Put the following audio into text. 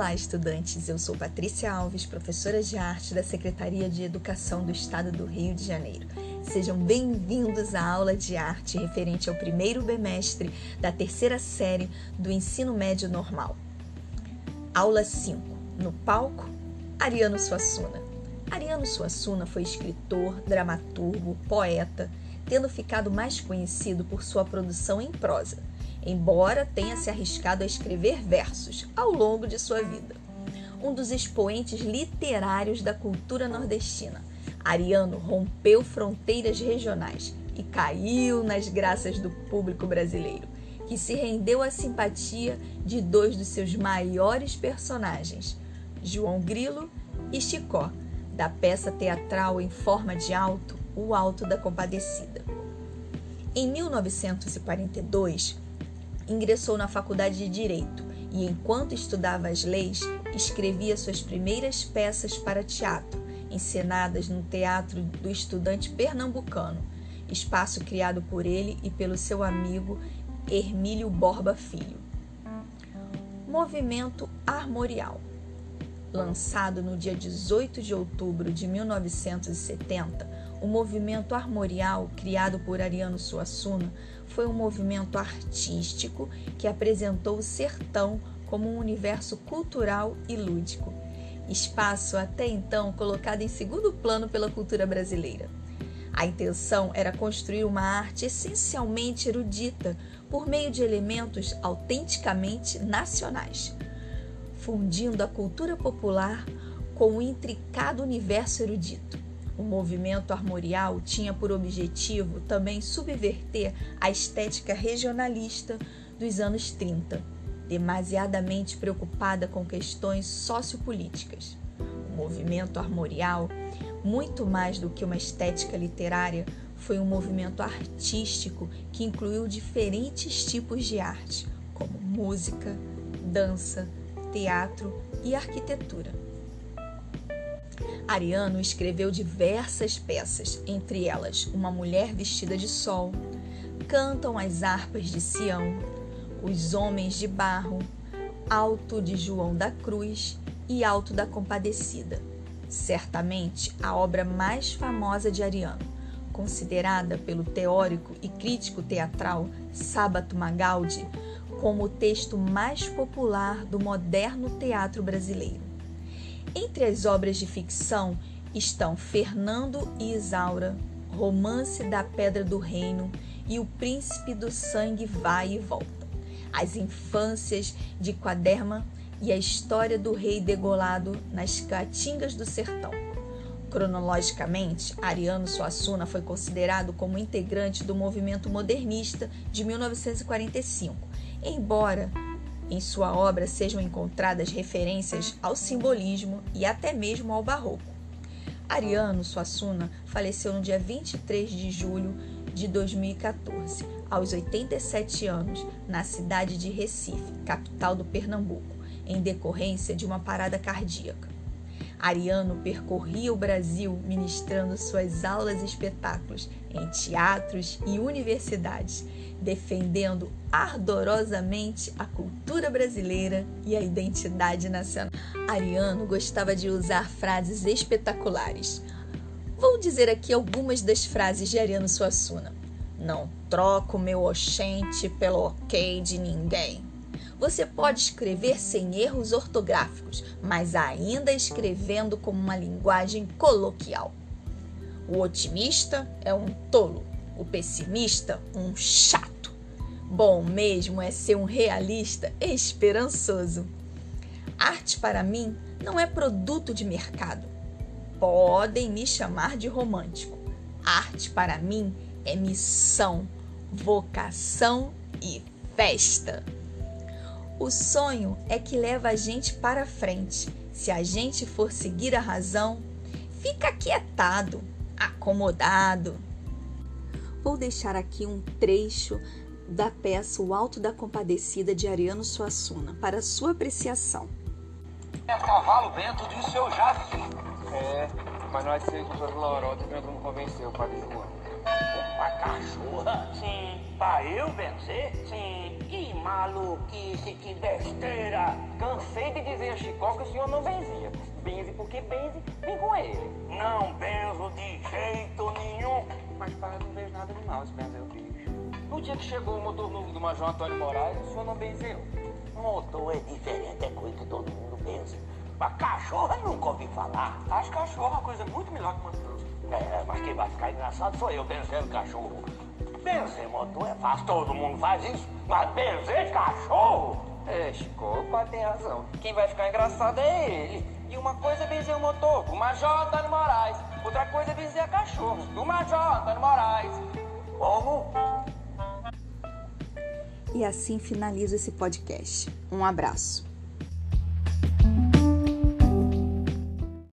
Olá, estudantes! Eu sou Patrícia Alves, professora de arte da Secretaria de Educação do Estado do Rio de Janeiro. Sejam bem-vindos à aula de arte referente ao primeiro bimestre da terceira série do ensino médio normal. Aula 5. No palco, Ariano Suassuna. Ariano Suassuna foi escritor, dramaturgo, poeta, tendo ficado mais conhecido por sua produção em prosa embora tenha se arriscado a escrever versos ao longo de sua vida. Um dos expoentes literários da cultura nordestina, Ariano rompeu fronteiras regionais e caiu nas graças do público brasileiro, que se rendeu à simpatia de dois dos seus maiores personagens, João Grilo e Chicó, da peça teatral em forma de alto, O Alto da Compadecida. Em 1942, ingressou na faculdade de Direito e, enquanto estudava as leis, escrevia suas primeiras peças para teatro, encenadas no Teatro do Estudante Pernambucano, espaço criado por ele e pelo seu amigo Hermílio Borba Filho. Movimento Armorial. Lançado no dia 18 de outubro de 1970, o movimento armorial, criado por Ariano Suassuna, foi um movimento artístico que apresentou o sertão como um universo cultural e lúdico, espaço até então colocado em segundo plano pela cultura brasileira. A intenção era construir uma arte essencialmente erudita por meio de elementos autenticamente nacionais, fundindo a cultura popular com o intricado universo erudito. O movimento armorial tinha por objetivo também subverter a estética regionalista dos anos 30, demasiadamente preocupada com questões sociopolíticas. O movimento armorial, muito mais do que uma estética literária, foi um movimento artístico que incluiu diferentes tipos de arte, como música, dança, teatro e arquitetura. Ariano escreveu diversas peças, entre elas Uma Mulher Vestida de Sol, Cantam as Harpas de Sião, Os Homens de Barro, Alto de João da Cruz e Alto da Compadecida. Certamente a obra mais famosa de Ariano, considerada pelo teórico e crítico teatral Sábato Magaldi como o texto mais popular do moderno teatro brasileiro. Entre as obras de ficção estão Fernando e Isaura, Romance da Pedra do Reino e O Príncipe do Sangue Vai e Volta, As Infâncias de Quaderma e a História do Rei Degolado nas Caatingas do Sertão. Cronologicamente, Ariano Suassuna foi considerado como integrante do movimento modernista de 1945, embora em sua obra sejam encontradas referências ao simbolismo e até mesmo ao barroco. Ariano Suassuna faleceu no dia 23 de julho de 2014, aos 87 anos, na cidade de Recife, capital do Pernambuco, em decorrência de uma parada cardíaca. Ariano percorria o Brasil ministrando suas aulas e espetáculos em teatros e universidades, defendendo ardorosamente a cultura brasileira e a identidade nacional. Ariano gostava de usar frases espetaculares. Vou dizer aqui algumas das frases de Ariano Suassuna. Não troco meu oxente pelo ok de ninguém. Você pode escrever sem erros ortográficos, mas ainda escrevendo com uma linguagem coloquial. O otimista é um tolo, o pessimista, um chato. Bom mesmo é ser um realista esperançoso. Arte para mim não é produto de mercado. Podem me chamar de romântico. Arte para mim é missão, vocação e festa. O sonho é que leva a gente para frente. Se a gente for seguir a razão, fica aquietado, acomodado. Vou deixar aqui um trecho da peça O Alto da Compadecida de Ariano Suassuna para sua apreciação. É cavalo Bento disso eu já vi. É, mas nós seis com suas lorotas não me convenceu, Padre João. Uma cachorra? Sim. Pra eu vencer? Maluquice, que besteira! Cansei de dizer a Chicó que o senhor não benzia. Benze porque benze, vem com ele. Não benzo de jeito nenhum. Mas, pai, eu não vejo nada de mal se benzer o bicho. No dia que chegou o motor novo do Major Antônio Moraes, o senhor não benzeu. Motor é diferente, é coisa que todo mundo benze. Mas cachorro eu nunca ouvi falar. Acho cachorro uma coisa muito melhor que motor. É, mas quem vai ficar engraçado sou eu benzendo cachorro. Benzer motor é fácil, todo mundo faz isso. Mas benzer cachorro? É, Chico, o pai tem razão. Quem vai ficar engraçado é ele. E uma coisa é benzer o motor, o Major Antônio Moraes. Outra coisa é benzer a cachorro, do Major Antônio Moraes. Como? E assim finalizo esse podcast. Um abraço.